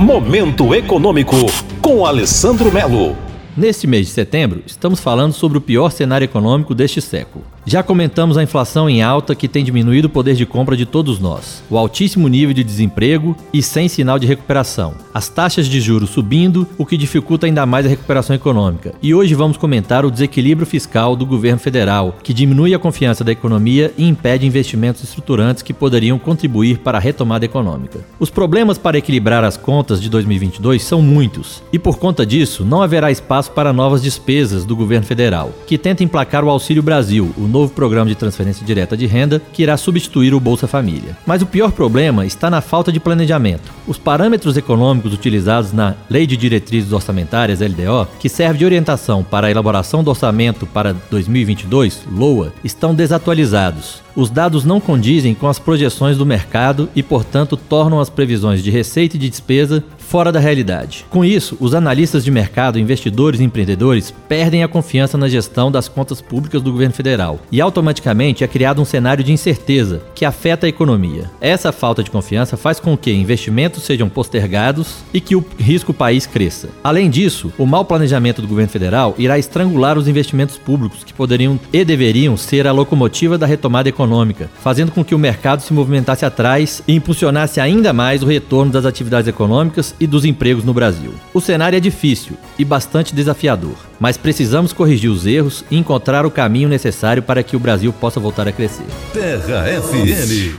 Momento Econômico, com Alessandro Melo. Neste mês de setembro, estamos falando sobre o pior cenário econômico deste século. Já comentamos a inflação em alta que tem diminuído o poder de compra de todos nós, o altíssimo nível de desemprego e sem sinal de recuperação, as taxas de juros subindo, o que dificulta ainda mais a recuperação econômica. E hoje vamos comentar o desequilíbrio fiscal do governo federal, que diminui a confiança da economia e impede investimentos estruturantes que poderiam contribuir para a retomada econômica. Os problemas para equilibrar as contas de 2022 são muitos, e por conta disso, não haverá espaço para novas despesas do governo federal, que tenta emplacar o Auxílio Brasil, o novo programa de transferência direta de renda que irá substituir o Bolsa Família. Mas o pior problema está na falta de planejamento. Os parâmetros econômicos utilizados na Lei de Diretrizes Orçamentárias, LDO, que serve de orientação para a elaboração do orçamento para 2022, LOA, estão desatualizados. Os dados não condizem com as projeções do mercado e, portanto, tornam as previsões de receita e de despesa fora da realidade. Com isso, os analistas de mercado, investidores e empreendedores perdem a confiança na gestão das contas públicas do governo federal e automaticamente é criado um cenário de incerteza que afeta a economia. Essa falta de confiança faz com que investimentos sejam postergados e que o risco país cresça. Além disso, o mau planejamento do governo federal irá estrangular os investimentos públicos que poderiam e deveriam ser a locomotiva da retomada econômica, fazendo com que o mercado se movimentasse atrás e impulsionasse ainda mais o retorno das atividades econômicas e dos empregos no Brasil. O cenário é difícil e bastante desafiador, mas precisamos corrigir os erros e encontrar o caminho necessário para que o Brasil possa voltar a crescer. Terra FM